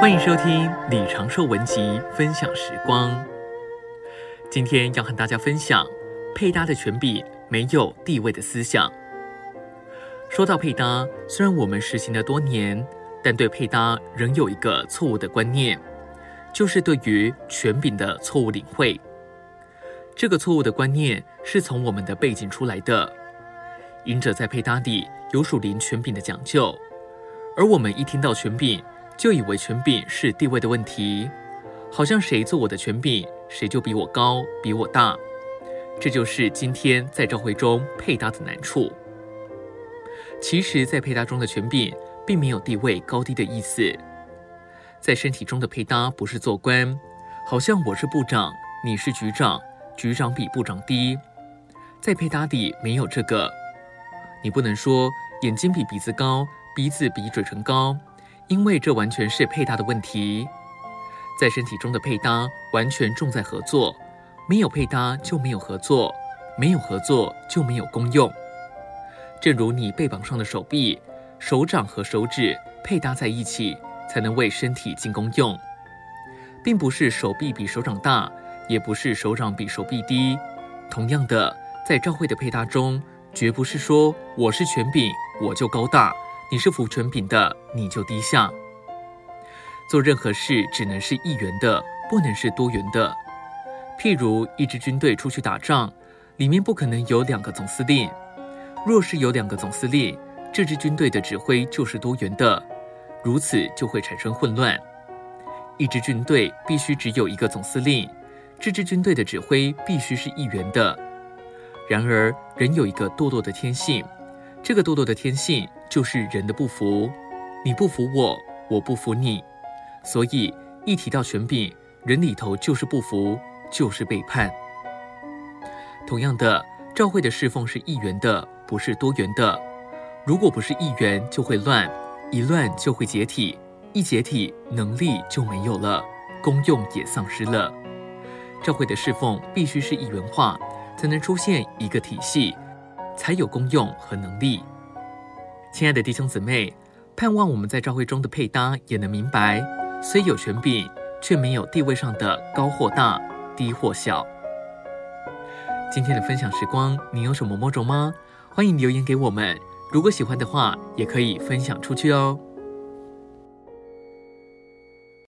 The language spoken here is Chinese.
欢迎收听李长寿文集分享时光。今天要和大家分享配搭的权柄没有地位的思想。说到配搭，虽然我们实行了多年，但对配搭仍有一个错误的观念，就是对于权柄的错误领会。这个错误的观念是从我们的背景出来的，隐者在配搭里有属灵权柄的讲究，而我们一听到权柄，就以为权柄是地位的问题，好像谁做我的权柄，谁就比我高，比我大。这就是今天在教会中配搭的难处。其实，在配搭中的权柄，并没有地位高低的意思。在身体中的配搭，不是做官，好像我是部长，你是局长，局长比部长低。在配搭里没有这个，你不能说眼睛比鼻子高，鼻子比嘴唇高。因为这完全是配搭的问题，在身体中的配搭完全重在合作，没有配搭就没有合作，没有合作就没有功用。正如你背膀上的手臂，手掌和手指配搭在一起，才能为身体进功用，并不是手臂比手掌大，也不是手掌比手臂低。同样的，在教会的配搭中，绝不是说我是权柄，我就高大。你是服权柄的，你就低下。做任何事只能是一元的，不能是多元的。譬如一支军队出去打仗，里面不可能有两个总司令。若是有两个总司令，这支军队的指挥就是多元的，如此就会产生混乱。一支军队必须只有一个总司令，这支军队的指挥必须是一元的。然而，人有一个堕落的天性，这个堕落的天性。就是人的不服，你不服我，我不服你，所以一提到权柄，人里头就是不服，就是背叛。同样的，赵慧的侍奉是一元的，不是多元的。如果不是一元，就会乱，一乱就会解体，一解体，能力就没有了，功用也丧失了。赵慧的侍奉必须是一元化，才能出现一个体系，才有功用和能力。亲爱的弟兄姊妹，盼望我们在教会中的配搭也能明白，虽有权柄，却没有地位上的高或大、低或小。今天的分享时光，你有什么摸着吗？欢迎留言给我们。如果喜欢的话，也可以分享出去哦。